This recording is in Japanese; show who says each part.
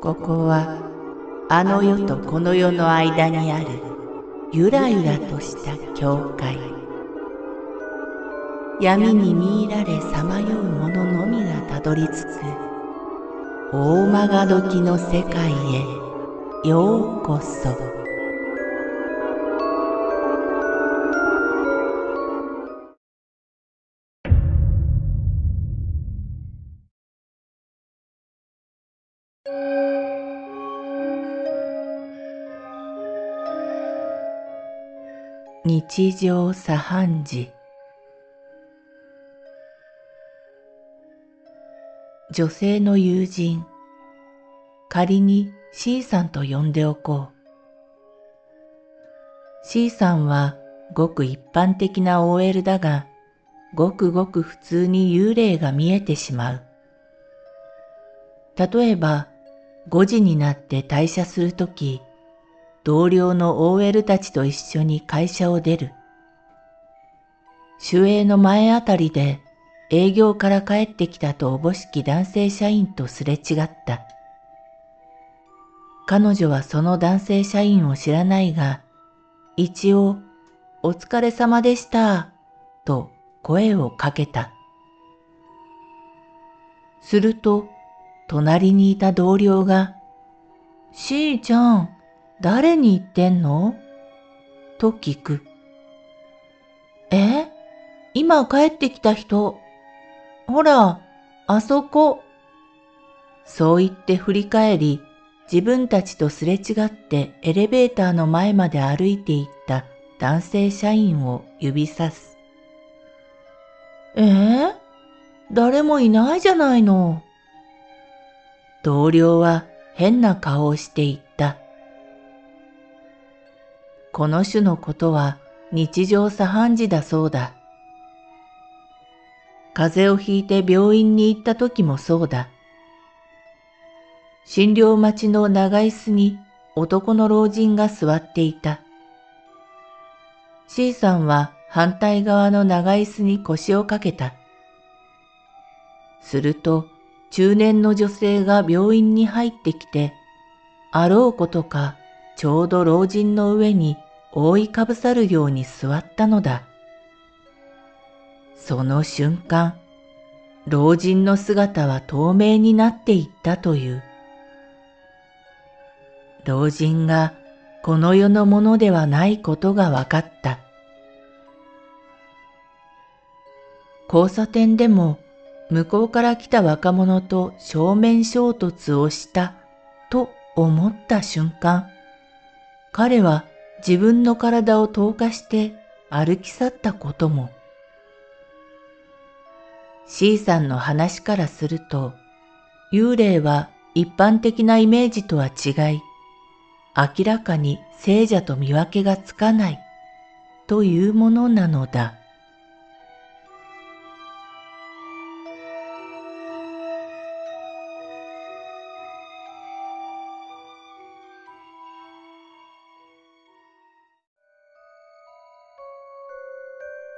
Speaker 1: ここはあの世とこの世の間にあるゆらゆらとした境界闇に見入られさまよう者のみがたどり着く大曲が時の世界へようこそ。日常茶飯事。女性の友人仮に C さんと呼んでおこう。C さんはごく一般的な OL だがごくごく普通に幽霊が見えてしまう。例えば5時になって退社するとき同僚の OL たちと一緒に会社を出る。守衛の前あたりで営業から帰ってきたとおぼしき男性社員とすれ違った。彼女はその男性社員を知らないが、一応、お疲れ様でした、と声をかけた。すると、隣にいた同僚が、しーちゃん、誰に言ってんの？と聞く。え？今帰ってきた人？ほら、あそこ。そう言って振り返り、自分たちとすれ違ってエレベーターの前まで歩いていった男性社員を指さす。え？ー、誰もいないじゃないの。同僚は変な顔をしていた。この種のことは日常茶飯事だそうだ。風邪をひいて病院に行った時もそうだ。診療待ちの長椅子に男の老人が座っていた。C さんは反対側の長椅子に腰をかけた。すると中年の女性が病院に入ってきて、あろうことかちょうど老人の上に覆いかぶさるように座ったのだ。その瞬間、老人の姿は透明になっていったという。老人がこの世のものではないことが分かった。交差点でも向こうから来た若者と正面衝突をしたと思った瞬間、彼は自分の体を投下して歩き去ったことも。C さんの話からすると、幽霊は一般的なイメージとは違い、明らかに聖者と見分けがつかないというものなのだ。